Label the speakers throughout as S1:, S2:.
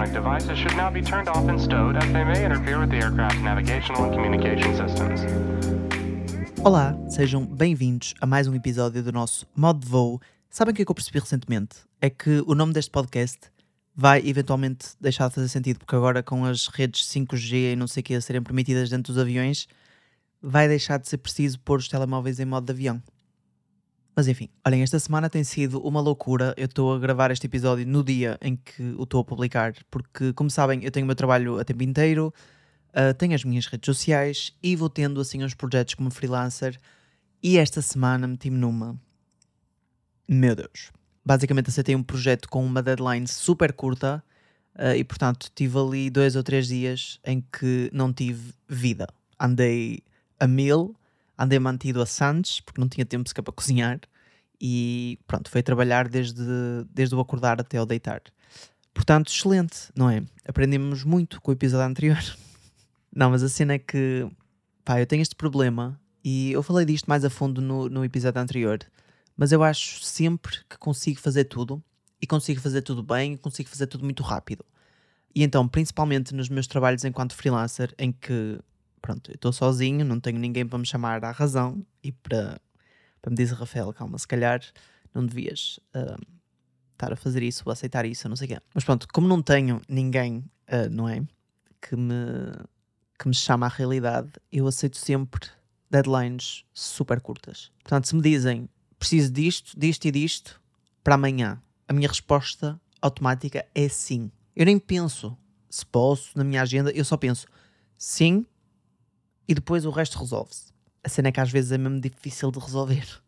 S1: electronic devices should now be turned off and stowed as they may interfere with the aircraft's navigational and communication systems.
S2: Olá, sejam bem-vindos a mais um episódio do nosso modo de voo. Sabem o que é que eu percebi recentemente? É que o nome deste podcast vai eventualmente deixar de fazer sentido, porque agora com as redes 5G e não sei o que a serem permitidas dentro dos aviões, vai deixar de ser preciso pôr os telemóveis em modo de avião. Mas enfim, olhem, esta semana tem sido uma loucura. Eu estou a gravar este episódio no dia em que o estou a publicar, porque, como sabem, eu tenho o meu trabalho a tempo inteiro, uh, tenho as minhas redes sociais e vou tendo assim uns projetos como freelancer. E esta semana meti-me numa. Meu Deus. Basicamente aceitei um projeto com uma deadline super curta uh, e, portanto, tive ali dois ou três dias em que não tive vida. Andei a mil andei mantido a Santos, porque não tinha tempo sequer para cozinhar, e pronto, foi trabalhar desde, desde o acordar até ao deitar. Portanto, excelente, não é? Aprendemos muito com o episódio anterior. Não, mas a cena é que, pá, eu tenho este problema, e eu falei disto mais a fundo no, no episódio anterior, mas eu acho sempre que consigo fazer tudo, e consigo fazer tudo bem, e consigo fazer tudo muito rápido. E então, principalmente nos meus trabalhos enquanto freelancer, em que pronto, eu estou sozinho, não tenho ninguém para me chamar à razão e para, para me dizer, Rafael, calma, se calhar não devias uh, estar a fazer isso ou aceitar isso, não sei o quê. Mas pronto, como não tenho ninguém, uh, não é? Que me, que me chama à realidade, eu aceito sempre deadlines super curtas. Portanto, se me dizem preciso disto, disto e disto para amanhã, a minha resposta automática é sim. Eu nem penso se posso na minha agenda, eu só penso sim, e depois o resto resolve-se. A cena é que às vezes é mesmo difícil de resolver.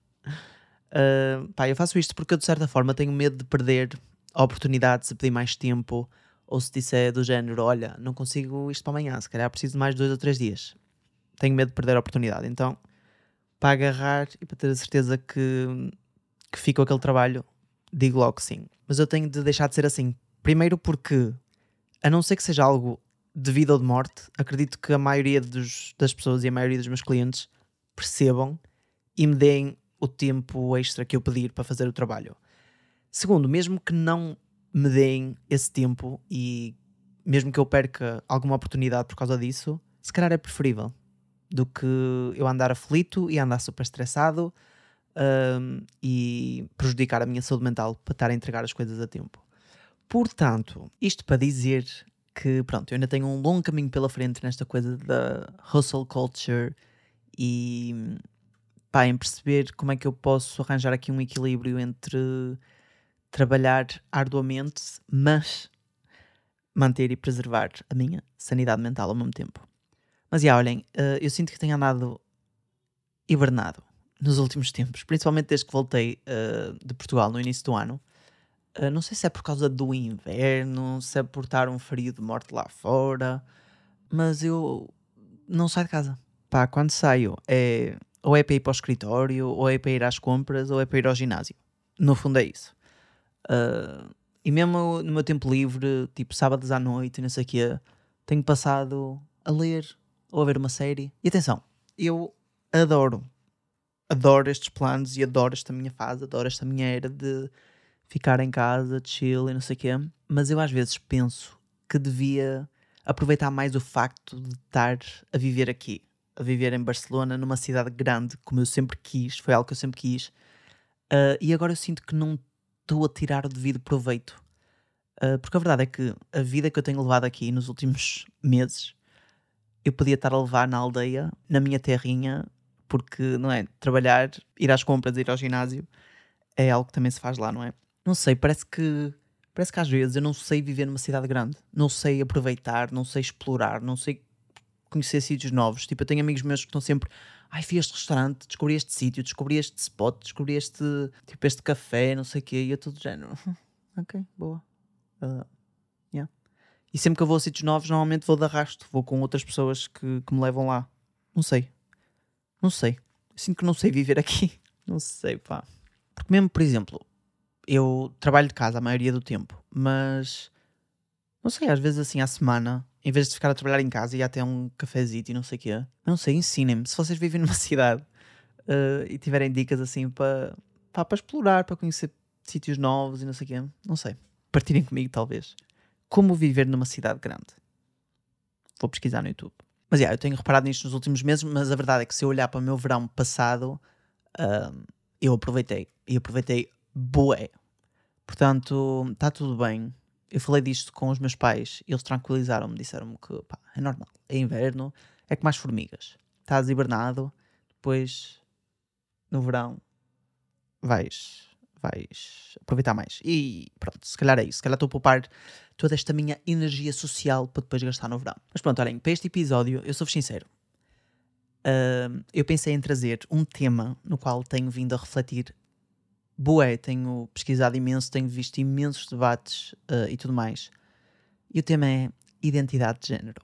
S2: Uh, pá, eu faço isto porque eu de certa forma tenho medo de perder a oportunidade de pedir mais tempo ou se disser do género, olha, não consigo isto para amanhã, se calhar preciso de mais dois ou três dias. Tenho medo de perder a oportunidade. Então, para agarrar e para ter a certeza que, que fica aquele trabalho, digo logo sim. Mas eu tenho de deixar de ser assim. Primeiro porque, a não ser que seja algo de vida ou de morte, acredito que a maioria dos, das pessoas e a maioria dos meus clientes percebam e me deem o tempo extra que eu pedir para fazer o trabalho. Segundo, mesmo que não me deem esse tempo e mesmo que eu perca alguma oportunidade por causa disso, se calhar é preferível do que eu andar aflito e andar super estressado um, e prejudicar a minha saúde mental para estar a entregar as coisas a tempo. Portanto, isto para dizer que pronto, eu ainda tenho um longo caminho pela frente nesta coisa da hustle culture e pá, em perceber como é que eu posso arranjar aqui um equilíbrio entre trabalhar arduamente, mas manter e preservar a minha sanidade mental ao mesmo tempo. Mas já, olhem, uh, eu sinto que tenho andado hibernado nos últimos tempos, principalmente desde que voltei uh, de Portugal no início do ano. Uh, não sei se é por causa do inverno, se é por estar um frio de morte lá fora, mas eu não saio de casa. Pá, quando saio é ou é para ir para o escritório, ou é para ir às compras, ou é para ir ao ginásio. No fundo é isso. Uh, e mesmo no meu tempo livre, tipo sábados à noite, não sei o quê, tenho passado a ler ou a ver uma série. E atenção, eu adoro, adoro estes planos e adoro esta minha fase, adoro esta minha era de ficar em casa, chill e não sei o quê, mas eu às vezes penso que devia aproveitar mais o facto de estar a viver aqui, a viver em Barcelona, numa cidade grande, como eu sempre quis, foi algo que eu sempre quis, uh, e agora eu sinto que não estou a tirar o devido proveito. Uh, porque a verdade é que a vida que eu tenho levado aqui nos últimos meses, eu podia estar a levar na aldeia, na minha terrinha, porque, não é? Trabalhar, ir às compras, ir ao ginásio, é algo que também se faz lá, não é? Não sei, parece que parece que às vezes eu não sei viver numa cidade grande, não sei aproveitar, não sei explorar, não sei conhecer sítios novos. Tipo, eu tenho amigos meus que estão sempre, ai, fui a este restaurante, descobri este sítio, descobri este spot, descobri este, tipo, este café, não sei o quê, e eu todo género. ok, boa. Uh, yeah. E sempre que eu vou a sítios novos, normalmente vou de arrasto, vou com outras pessoas que, que me levam lá. Não sei. Não sei. sinto que não sei viver aqui. Não sei, pá. Porque mesmo, por exemplo, eu trabalho de casa a maioria do tempo, mas não sei, às vezes assim à semana, em vez de ficar a trabalhar em casa e até um cafezinho e não sei o quê, não sei, ensinem-me. Se vocês vivem numa cidade uh, e tiverem dicas assim para para explorar, para conhecer sítios novos e não sei o quê, não sei. Partirem comigo, talvez. como viver numa cidade grande. Vou pesquisar no YouTube. Mas yeah, eu tenho reparado nisto nos últimos meses, mas a verdade é que se eu olhar para o meu verão passado, uh, eu aproveitei. E aproveitei bué. Portanto, está tudo bem. Eu falei disto com os meus pais eles tranquilizaram-me, disseram-me que pá, é normal, é inverno, é como as formigas. Estás hibernado, depois no verão vais, vais aproveitar mais. E pronto, se calhar é isso. Se calhar estou a poupar toda esta minha energia social para depois gastar no verão. Mas pronto, olhem, para este episódio, eu sou-vos sincero. Uh, eu pensei em trazer um tema no qual tenho vindo a refletir bué, tenho pesquisado imenso, tenho visto imensos debates uh, e tudo mais. E o tema é identidade de género.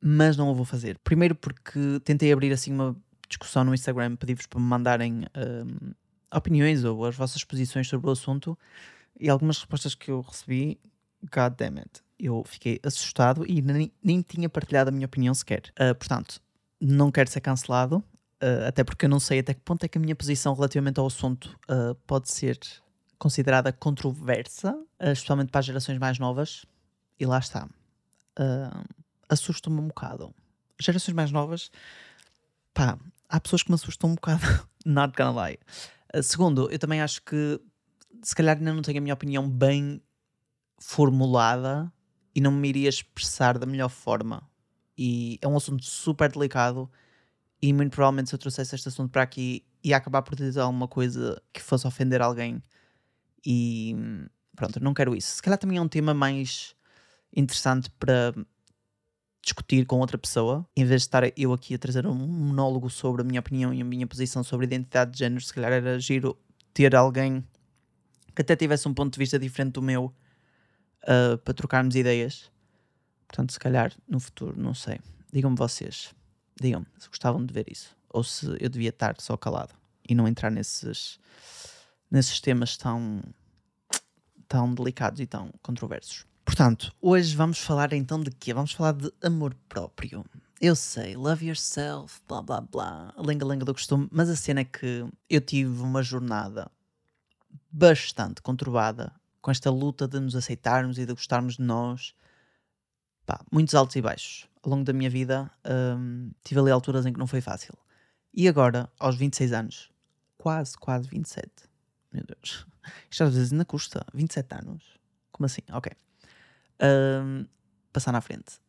S2: Mas não o vou fazer. Primeiro porque tentei abrir assim uma discussão no Instagram, pedi-vos para me mandarem uh, opiniões ou as vossas posições sobre o assunto e algumas respostas que eu recebi, god damn it, eu fiquei assustado e nem, nem tinha partilhado a minha opinião sequer. Uh, portanto, não quero ser cancelado, Uh, até porque eu não sei até que ponto é que a minha posição relativamente ao assunto uh, pode ser considerada controversa, uh, especialmente para as gerações mais novas. E lá está. Assusta-me um bocado. Gerações mais novas, pá, há pessoas que me assustam um bocado. Not gonna lie. segundo, eu também acho que se calhar ainda não tenho a minha opinião bem formulada e não me iria expressar da melhor forma. E é um assunto super delicado e muito provavelmente se eu trouxesse este assunto para aqui ia acabar por dizer alguma coisa que fosse ofender alguém. E pronto, não quero isso. Se calhar também é um tema mais interessante para discutir com outra pessoa, em vez de estar eu aqui a trazer um monólogo sobre a minha opinião e a minha posição sobre identidade de género, se calhar era giro ter alguém que até tivesse um ponto de vista diferente do meu uh, para trocarmos ideias. Portanto, se calhar no futuro, não sei. Digam-me vocês. Digam-me se gostavam de ver isso. Ou se eu devia estar só calado e não entrar nesses, nesses temas tão, tão delicados e tão controversos. Portanto, hoje vamos falar então de quê? Vamos falar de amor próprio. Eu sei, love yourself, blá blá blá, lenga-lenga do costume, mas a cena é que eu tive uma jornada bastante conturbada com esta luta de nos aceitarmos e de gostarmos de nós. Pá, muitos altos e baixos ao longo da minha vida, um, tive ali alturas em que não foi fácil. E agora, aos 26 anos, quase, quase 27. Meu Deus. Isto às vezes ainda custa. 27 anos. Como assim? Ok. Um, passar na frente.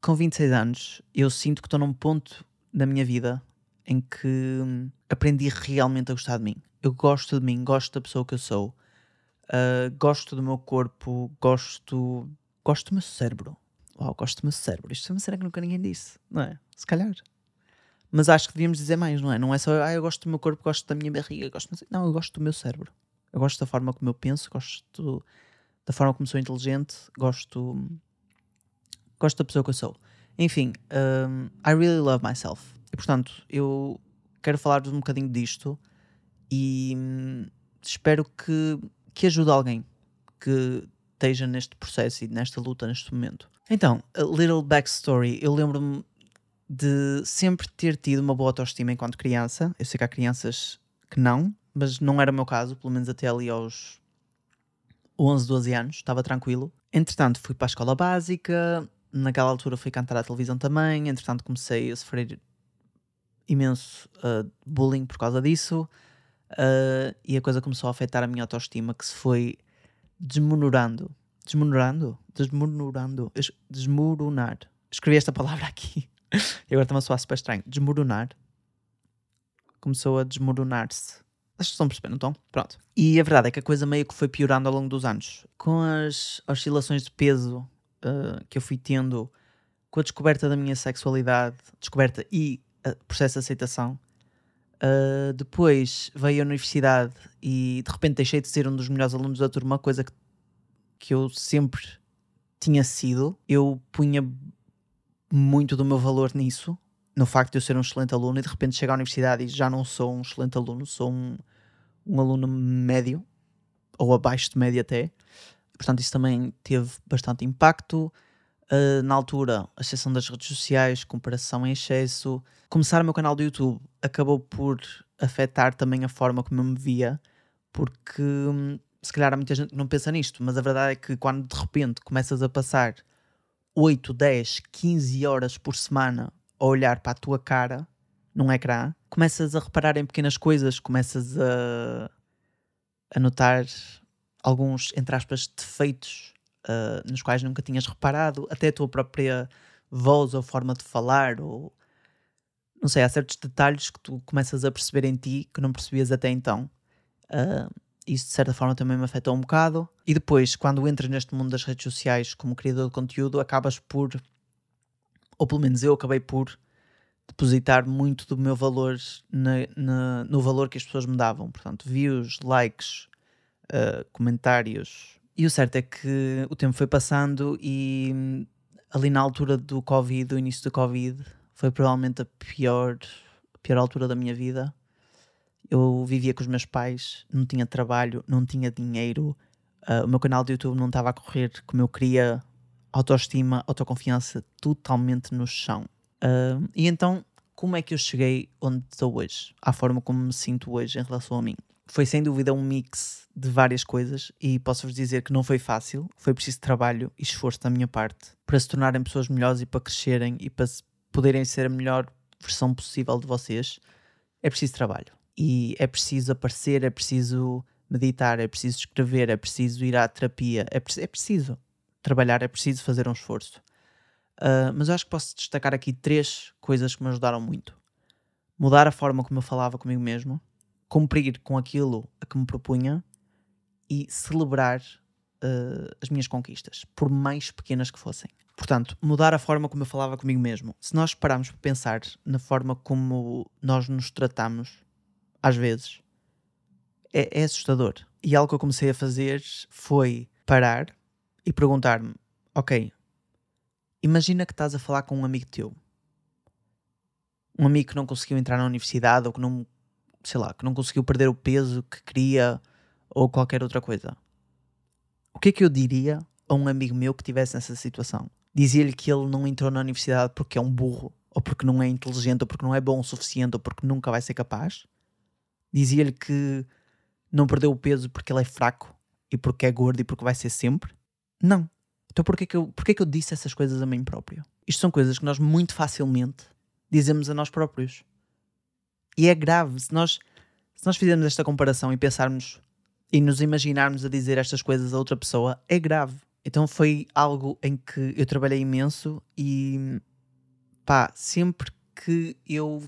S2: Com 26 anos, eu sinto que estou num ponto na minha vida em que hum, aprendi realmente a gostar de mim. Eu gosto de mim, gosto da pessoa que eu sou, uh, gosto do meu corpo, gosto, gosto do meu cérebro uau, gosto do meu cérebro. Isto é uma cena que nunca ninguém disse, não é? Se calhar. Mas acho que devíamos dizer mais, não é? Não é só, ah, eu gosto do meu corpo, gosto da minha barriga, gosto. Não, eu gosto do meu cérebro. Eu gosto da forma como eu penso, gosto da forma como sou inteligente, gosto. Gosto da pessoa que eu sou. Enfim, um, I really love myself. E portanto, eu quero falar-vos um bocadinho disto e hum, espero que, que ajude alguém que esteja neste processo e nesta luta neste momento. Então, a little backstory. Eu lembro-me de sempre ter tido uma boa autoestima enquanto criança. Eu sei que há crianças que não, mas não era o meu caso, pelo menos até ali aos 11, 12 anos, estava tranquilo. Entretanto, fui para a escola básica, naquela altura fui cantar à televisão também, entretanto comecei a sofrer imenso uh, bullying por causa disso, uh, e a coisa começou a afetar a minha autoestima, que se foi desmonorando Desmonorando? Desmonorando. Desmoronar. Escrevi esta palavra aqui. E agora está-me a soar super estranho. Desmoronar. Começou a desmoronar-se. Acho que estão a perceber, não estão? Pronto. E a verdade é que a coisa meio que foi piorando ao longo dos anos. Com as oscilações de peso uh, que eu fui tendo, com a descoberta da minha sexualidade, descoberta e uh, processo de aceitação, uh, depois veio a universidade e de repente deixei de ser um dos melhores alunos da turma, coisa que que eu sempre tinha sido, eu punha muito do meu valor nisso, no facto de eu ser um excelente aluno e de repente chegar à universidade e já não sou um excelente aluno, sou um, um aluno médio ou abaixo de médio até. Portanto, isso também teve bastante impacto. Uh, na altura, a exceção das redes sociais, comparação em excesso. Começar o meu canal do YouTube acabou por afetar também a forma como eu me via, porque hum, se calhar há muita gente que não pensa nisto, mas a verdade é que quando de repente começas a passar 8, 10, 15 horas por semana a olhar para a tua cara num ecrã, começas a reparar em pequenas coisas, começas a, a notar alguns, entre aspas, defeitos uh, nos quais nunca tinhas reparado, até a tua própria voz ou forma de falar, ou não sei, há certos detalhes que tu começas a perceber em ti que não percebias até então. Uh, isso de certa forma também me afetou um bocado. E depois, quando entras neste mundo das redes sociais como criador de conteúdo, acabas por, ou pelo menos eu acabei por, depositar muito do meu valor na, na, no valor que as pessoas me davam. Portanto, views, likes, uh, comentários. E o certo é que o tempo foi passando e hum, ali na altura do Covid, do início do Covid, foi provavelmente a pior, a pior altura da minha vida. Eu vivia com os meus pais, não tinha trabalho, não tinha dinheiro, uh, o meu canal de YouTube não estava a correr como eu queria, autoestima, autoconfiança totalmente no chão. Uh, e então, como é que eu cheguei onde estou hoje? À forma como me sinto hoje em relação a mim? Foi sem dúvida um mix de várias coisas e posso-vos dizer que não foi fácil. Foi preciso trabalho e esforço da minha parte para se tornarem pessoas melhores e para crescerem e para poderem ser a melhor versão possível de vocês. É preciso trabalho e é preciso aparecer, é preciso meditar, é preciso escrever, é preciso ir à terapia, é, é preciso trabalhar, é preciso fazer um esforço. Uh, mas eu acho que posso destacar aqui três coisas que me ajudaram muito: mudar a forma como eu falava comigo mesmo, cumprir com aquilo a que me propunha e celebrar uh, as minhas conquistas, por mais pequenas que fossem. Portanto, mudar a forma como eu falava comigo mesmo. Se nós pararmos para pensar na forma como nós nos tratamos, às vezes, é, é assustador. E algo que eu comecei a fazer foi parar e perguntar-me: ok, imagina que estás a falar com um amigo teu. Um amigo que não conseguiu entrar na universidade ou que não, sei lá, que não conseguiu perder o peso que queria ou qualquer outra coisa. O que é que eu diria a um amigo meu que estivesse nessa situação? Dizia-lhe que ele não entrou na universidade porque é um burro, ou porque não é inteligente, ou porque não é bom o suficiente, ou porque nunca vai ser capaz? Dizia-lhe que não perdeu o peso porque ele é fraco e porque é gordo e porque vai ser sempre? Não. Então porquê que eu, porquê que eu disse essas coisas a mim próprio? Isto são coisas que nós muito facilmente dizemos a nós próprios. E é grave. Se nós, se nós fizermos esta comparação e pensarmos e nos imaginarmos a dizer estas coisas a outra pessoa, é grave. Então foi algo em que eu trabalhei imenso e pá, sempre que eu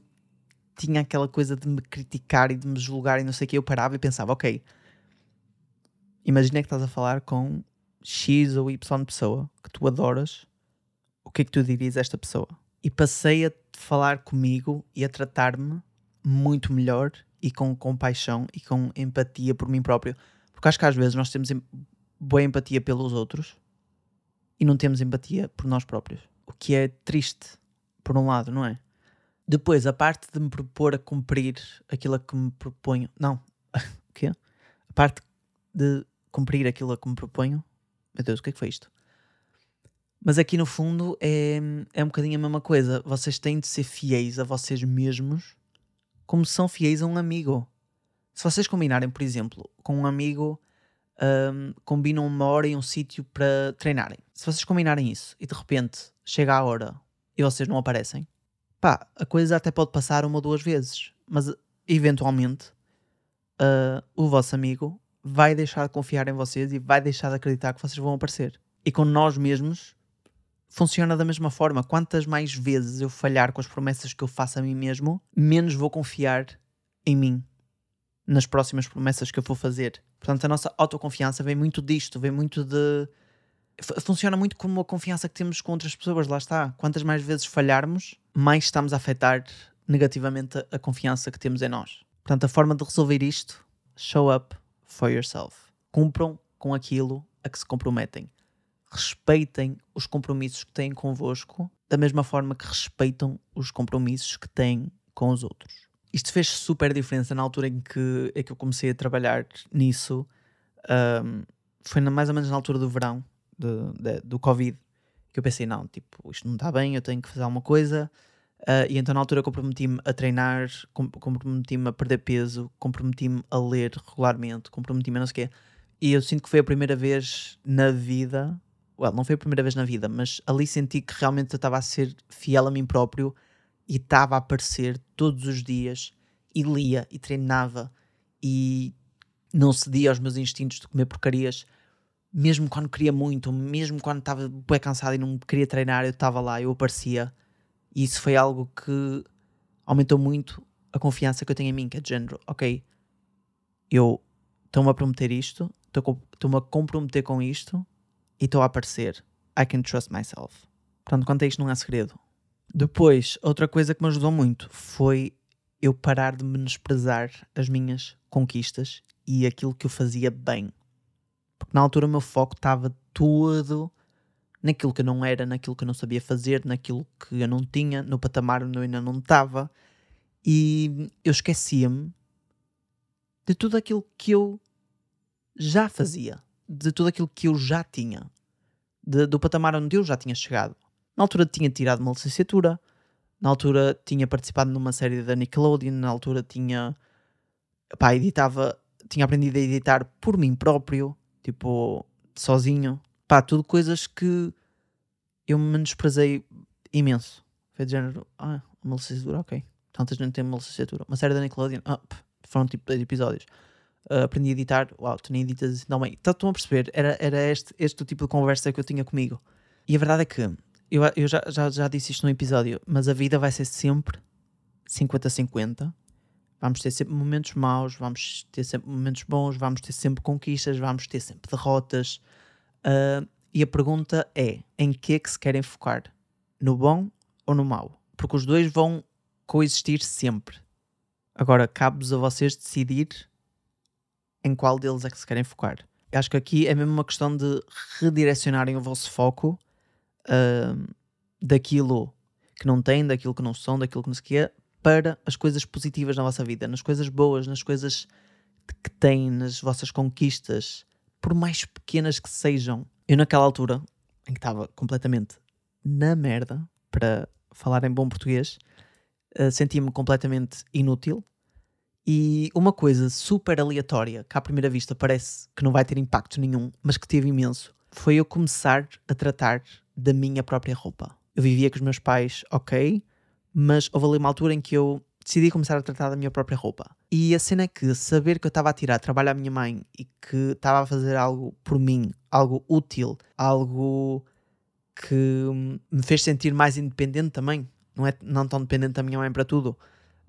S2: tinha aquela coisa de me criticar e de me julgar e não sei o que, eu parava e pensava, ok, imagina que estás a falar com X ou Y pessoa que tu adoras, o que é que tu dirias a esta pessoa? E passei a falar comigo e a tratar-me muito melhor e com compaixão e com empatia por mim próprio. Porque acho que às vezes nós temos boa empatia pelos outros e não temos empatia por nós próprios. O que é triste, por um lado, não é? Depois, a parte de me propor a cumprir aquilo a que me proponho. Não. o quê? A parte de cumprir aquilo a que me proponho. Meu Deus, o que é que foi isto? Mas aqui no fundo é, é um bocadinho a mesma coisa. Vocês têm de ser fiéis a vocês mesmos como são fiéis a um amigo. Se vocês combinarem, por exemplo, com um amigo, um, combinam uma hora e um sítio para treinarem. Se vocês combinarem isso e de repente chega a hora e vocês não aparecem, pá, a coisa até pode passar uma ou duas vezes, mas eventualmente uh, o vosso amigo vai deixar de confiar em vocês e vai deixar de acreditar que vocês vão aparecer. E com nós mesmos funciona da mesma forma. Quantas mais vezes eu falhar com as promessas que eu faço a mim mesmo, menos vou confiar em mim nas próximas promessas que eu vou fazer. Portanto, a nossa autoconfiança vem muito disto, vem muito de funciona muito como a confiança que temos com outras pessoas, lá está. Quantas mais vezes falharmos, mais estamos a afetar negativamente a confiança que temos em nós. Portanto, a forma de resolver isto, show up for yourself. Cumpram com aquilo a que se comprometem. Respeitem os compromissos que têm convosco, da mesma forma que respeitam os compromissos que têm com os outros. Isto fez super diferença na altura em que, em que eu comecei a trabalhar nisso. Um, foi na, mais ou menos na altura do verão, de, de, do Covid, que eu pensei, não, tipo, isto não está bem, eu tenho que fazer alguma coisa. Uh, e então na altura comprometi-me a treinar, comprometi-me a perder peso, comprometi-me a ler regularmente, comprometi-me a não sei o quê. E eu sinto que foi a primeira vez na vida, well, não foi a primeira vez na vida, mas ali senti que realmente eu estava a ser fiel a mim próprio e estava a aparecer todos os dias e lia e treinava e não cedia aos meus instintos de comer porcarias, mesmo quando queria muito, mesmo quando estava bem cansado e não queria treinar, eu estava lá, eu aparecia. E isso foi algo que aumentou muito a confiança que eu tenho em mim, que é de género, ok, eu estou-me a prometer isto, estou-me a comprometer com isto e estou a aparecer. I can trust myself. Portanto, quanto a isto não há segredo. Depois, outra coisa que me ajudou muito foi eu parar de menosprezar as minhas conquistas e aquilo que eu fazia bem. Porque na altura o meu foco estava todo naquilo que eu não era, naquilo que eu não sabia fazer, naquilo que eu não tinha, no patamar onde eu ainda não estava. E eu esquecia-me de tudo aquilo que eu já fazia, de tudo aquilo que eu já tinha, de, do patamar onde eu já tinha chegado. Na altura tinha tirado uma licenciatura, na altura tinha participado numa série da Nickelodeon, na altura tinha pá, editava, tinha aprendido a editar por mim próprio, tipo, sozinho. Pá, tudo coisas que eu me menosprezei imenso. Foi de género, ah, uma licenciatura, ok. Tanta gente tem uma licenciatura. Uma série da Nickelodeon, ah, foram tipo 10 episódios. Uh, aprendi a editar, uau, tu nem editas não bem. Estão a perceber? Era, era este, este o tipo de conversa que eu tinha comigo. E a verdade é que, eu, eu já, já, já disse isto num episódio, mas a vida vai ser sempre 50-50. Vamos ter sempre momentos maus, vamos ter sempre momentos bons, vamos ter sempre conquistas, vamos ter sempre derrotas. Uh, e a pergunta é: em que é que se querem focar? No bom ou no mau? Porque os dois vão coexistir sempre. Agora, cabe-vos a vocês decidir em qual deles é que se querem focar. Eu acho que aqui é mesmo uma questão de redirecionarem o vosso foco uh, daquilo que não têm, daquilo que não são, daquilo que não se quer, para as coisas positivas na vossa vida, nas coisas boas, nas coisas que têm, nas vossas conquistas, por mais pequenas que sejam. Eu, naquela altura, em que estava completamente na merda, para falar em bom português, uh, sentia-me completamente inútil. E uma coisa super aleatória, que à primeira vista parece que não vai ter impacto nenhum, mas que teve imenso, foi eu começar a tratar da minha própria roupa. Eu vivia com os meus pais, ok, mas houve ali uma altura em que eu decidi começar a tratar da minha própria roupa. E a cena é que saber que eu estava a tirar trabalho à minha mãe e que estava a fazer algo por mim, algo útil, algo que me fez sentir mais independente também, não é não tão dependente da minha mãe para tudo.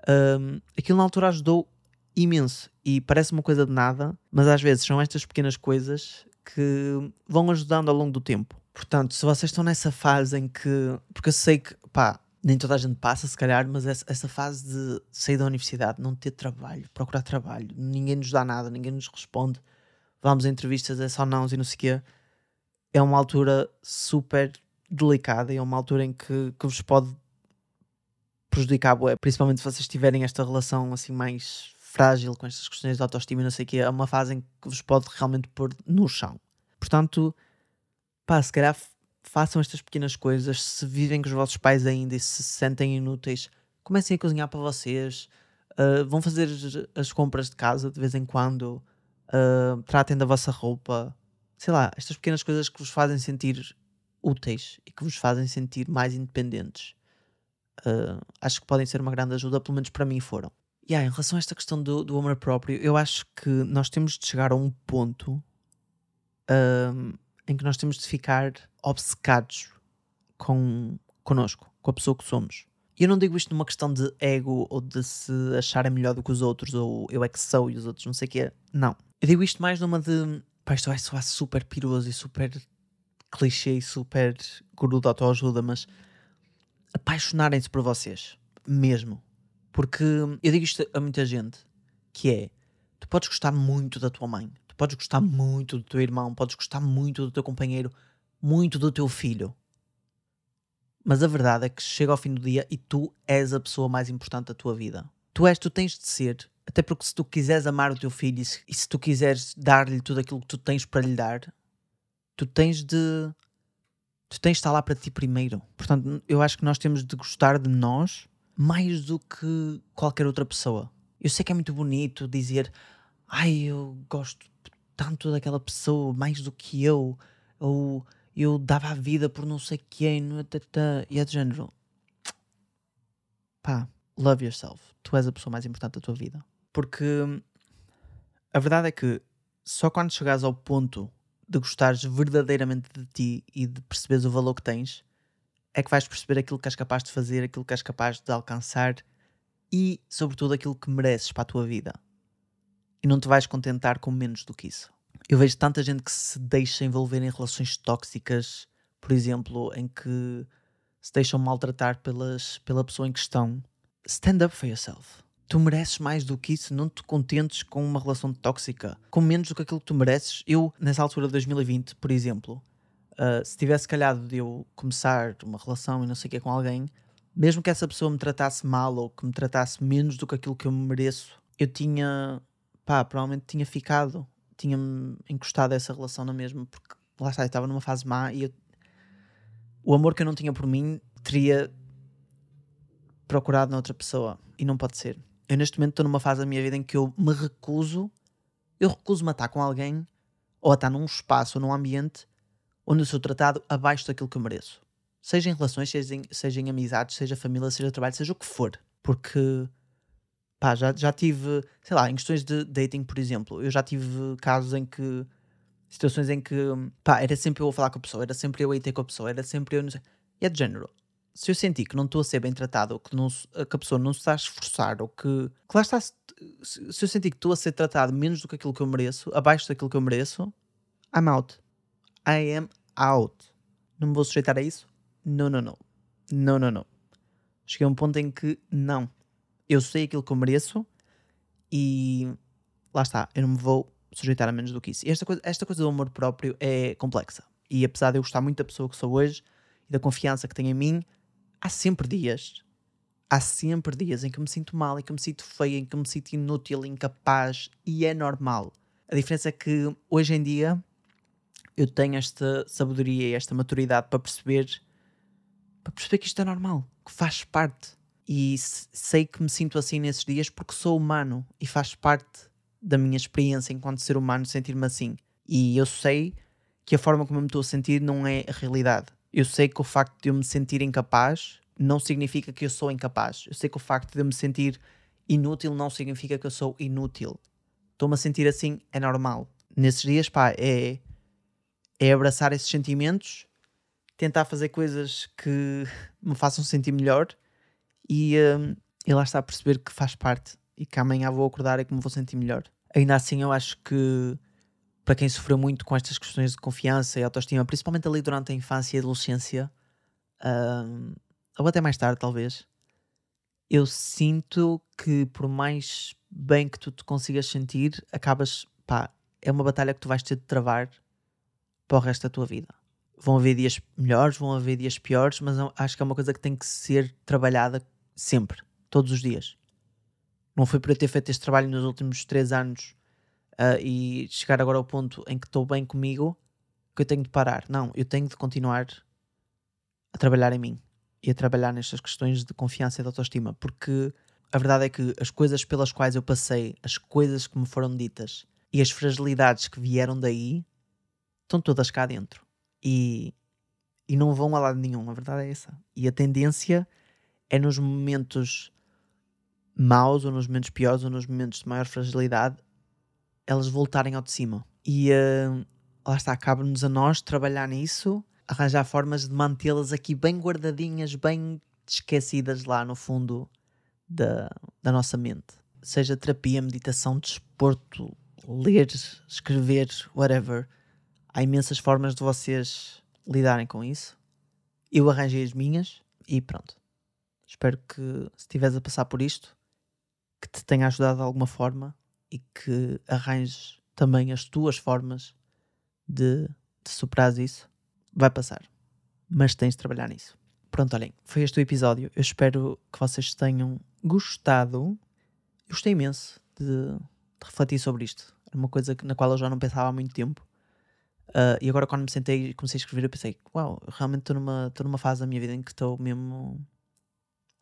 S2: Um, aquilo na altura ajudou imenso e parece uma coisa de nada, mas às vezes são estas pequenas coisas que vão ajudando ao longo do tempo. Portanto, se vocês estão nessa fase em que. Porque eu sei que, pá, nem toda a gente passa, se calhar, mas essa, fase de sair da universidade, não ter trabalho, procurar trabalho, ninguém nos dá nada, ninguém nos responde, vamos a entrevistas, é só não e não sei o quê, é uma altura super delicada e é uma altura em que, que vos pode prejudicar, principalmente se vocês tiverem esta relação assim mais frágil com estas questões de autoestima não sei o quê, é uma fase em que vos pode realmente pôr no chão. Portanto, pá, se calhar façam estas pequenas coisas, se vivem com os vossos pais ainda e se sentem inúteis, comecem a cozinhar para vocês, uh, vão fazer as compras de casa de vez em quando, uh, tratem da vossa roupa, sei lá, estas pequenas coisas que vos fazem sentir úteis e que vos fazem sentir mais independentes. Uh, acho que podem ser uma grande ajuda, pelo menos para mim foram. E yeah, em relação a esta questão do, do amor próprio, eu acho que nós temos de chegar a um ponto em que nós temos de ficar obcecados com connosco, com a pessoa que somos. E eu não digo isto numa questão de ego ou de se acharem melhor do que os outros ou eu é que sou e os outros não sei o quê. Não. Eu digo isto mais numa de. Pá, isto vai soar super piroso e super clichê e super guru de autoajuda, mas apaixonarem-se por vocês. Mesmo. Porque eu digo isto a muita gente, que é, tu podes gostar muito da tua mãe, Podes gostar muito do teu irmão, podes gostar muito do teu companheiro, muito do teu filho. Mas a verdade é que chega ao fim do dia e tu és a pessoa mais importante da tua vida. Tu és, tu tens de ser. Até porque se tu quiseres amar o teu filho e se, e se tu quiseres dar-lhe tudo aquilo que tu tens para lhe dar, tu tens de. Tu tens de estar lá para ti primeiro. Portanto, eu acho que nós temos de gostar de nós mais do que qualquer outra pessoa. Eu sei que é muito bonito dizer, ai, eu gosto tanto daquela pessoa, mais do que eu, ou eu dava a vida por não sei quem, é, tá, tá", e é de género. Pá, love yourself. Tu és a pessoa mais importante da tua vida. Porque hum, a verdade é que só quando chegares ao ponto de gostares verdadeiramente de ti e de perceberes o valor que tens, é que vais perceber aquilo que és capaz de fazer, aquilo que és capaz de alcançar e, sobretudo, aquilo que mereces para a tua vida. E não te vais contentar com menos do que isso. Eu vejo tanta gente que se deixa envolver em relações tóxicas, por exemplo, em que se deixam maltratar pelas, pela pessoa em questão. Stand up for yourself. Tu mereces mais do que isso, não te contentes com uma relação tóxica, com menos do que aquilo que tu mereces. Eu, nessa altura de 2020, por exemplo, uh, se tivesse calhado de eu começar uma relação e não sei o que com alguém, mesmo que essa pessoa me tratasse mal ou que me tratasse menos do que aquilo que eu mereço, eu tinha, pá, provavelmente tinha ficado, tinha-me encostado a essa relação na mesma, porque lá está, eu estava numa fase má e eu, o amor que eu não tinha por mim teria procurado noutra pessoa e não pode ser. Eu neste momento estou numa fase da minha vida em que eu me recuso, eu recuso-me a estar com alguém ou a estar num espaço ou num ambiente onde eu sou tratado abaixo daquilo que eu mereço. Seja em relações, seja em, seja em amizades, seja família, seja trabalho, seja o que for. Porque pá, já, já tive, sei lá, em questões de dating, por exemplo, eu já tive casos em que situações em que pá, era sempre eu a falar com a pessoa, era sempre eu a ir ter com a pessoa, era sempre eu. Não sei. E é de género. Se eu sentir que não estou a ser bem tratado, que, não, que a pessoa não se está a esforçar, ou que, que lá está, se, se eu sentir que estou a ser tratado menos do que aquilo que eu mereço, abaixo daquilo que eu mereço, I'm out. I am out. Não me vou sujeitar a isso? Não, não, não. Não, não, não. Cheguei a um ponto em que não. Eu sei aquilo que eu mereço e lá está, eu não me vou sujeitar a menos do que isso. E esta coisa, esta coisa do amor próprio é complexa. E apesar de eu gostar muito da pessoa que sou hoje e da confiança que tenho em mim, há sempre dias, há sempre dias em que me sinto mal, em que me sinto feia, em que me sinto inútil, incapaz e é normal. A diferença é que hoje em dia eu tenho esta sabedoria e esta maturidade para perceber para perceber que isto é normal, que faz parte. E sei que me sinto assim nesses dias porque sou humano e faz parte da minha experiência enquanto ser humano sentir-me assim. E eu sei que a forma como eu me estou a sentir não é a realidade. Eu sei que o facto de eu me sentir incapaz não significa que eu sou incapaz. Eu sei que o facto de eu me sentir inútil não significa que eu sou inútil. Estou-me a sentir assim, é normal. Nesses dias, pá, é, é abraçar esses sentimentos, tentar fazer coisas que me façam sentir melhor e, um, e lá está a perceber que faz parte e que amanhã vou acordar e que me vou sentir melhor. Ainda assim, eu acho que para quem sofreu muito com estas questões de confiança e autoestima, principalmente ali durante a infância e adolescência, um, ou até mais tarde, talvez, eu sinto que por mais bem que tu te consigas sentir, acabas, pá, é uma batalha que tu vais ter de travar para o resto da tua vida. Vão haver dias melhores, vão haver dias piores, mas acho que é uma coisa que tem que ser trabalhada sempre, todos os dias. Não foi por eu ter feito este trabalho nos últimos três anos uh, e chegar agora ao ponto em que estou bem comigo que eu tenho de parar. Não, eu tenho de continuar a trabalhar em mim e a trabalhar nestas questões de confiança e de autoestima, porque a verdade é que as coisas pelas quais eu passei, as coisas que me foram ditas e as fragilidades que vieram daí estão todas cá dentro e, e não vão a lado nenhum. A verdade é essa. E a tendência é nos momentos maus, ou nos momentos piores, ou nos momentos de maior fragilidade, elas voltarem ao de cima. E uh, lá está, cabe-nos a nós trabalhar nisso, arranjar formas de mantê-las aqui bem guardadinhas, bem esquecidas lá no fundo da, da nossa mente. Seja terapia, meditação, desporto, ler, escrever, whatever. Há imensas formas de vocês lidarem com isso. Eu arranjei as minhas e pronto. Espero que se estiveres a passar por isto, que te tenha ajudado de alguma forma e que arranjes também as tuas formas de, de superar isso. Vai passar, mas tens de trabalhar nisso. Pronto, olhem, foi este o episódio. Eu espero que vocês tenham gostado. Eu gostei imenso de, de refletir sobre isto. Era uma coisa na qual eu já não pensava há muito tempo. Uh, e agora, quando me sentei e comecei a escrever, eu pensei: Uau, realmente estou numa, numa fase da minha vida em que estou mesmo.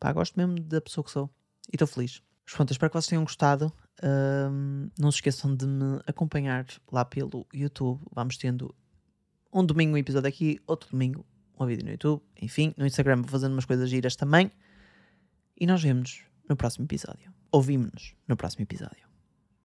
S2: Pá, gosto mesmo da pessoa que sou. E estou feliz. Mas pronto, espero que vocês tenham gostado. Ahm, não se esqueçam de me acompanhar lá pelo YouTube. Vamos tendo um domingo um episódio aqui, outro domingo um vídeo no YouTube. Enfim, no Instagram vou fazendo umas coisas giras também. E nós vemos no próximo episódio. Ouvimos-nos no próximo episódio.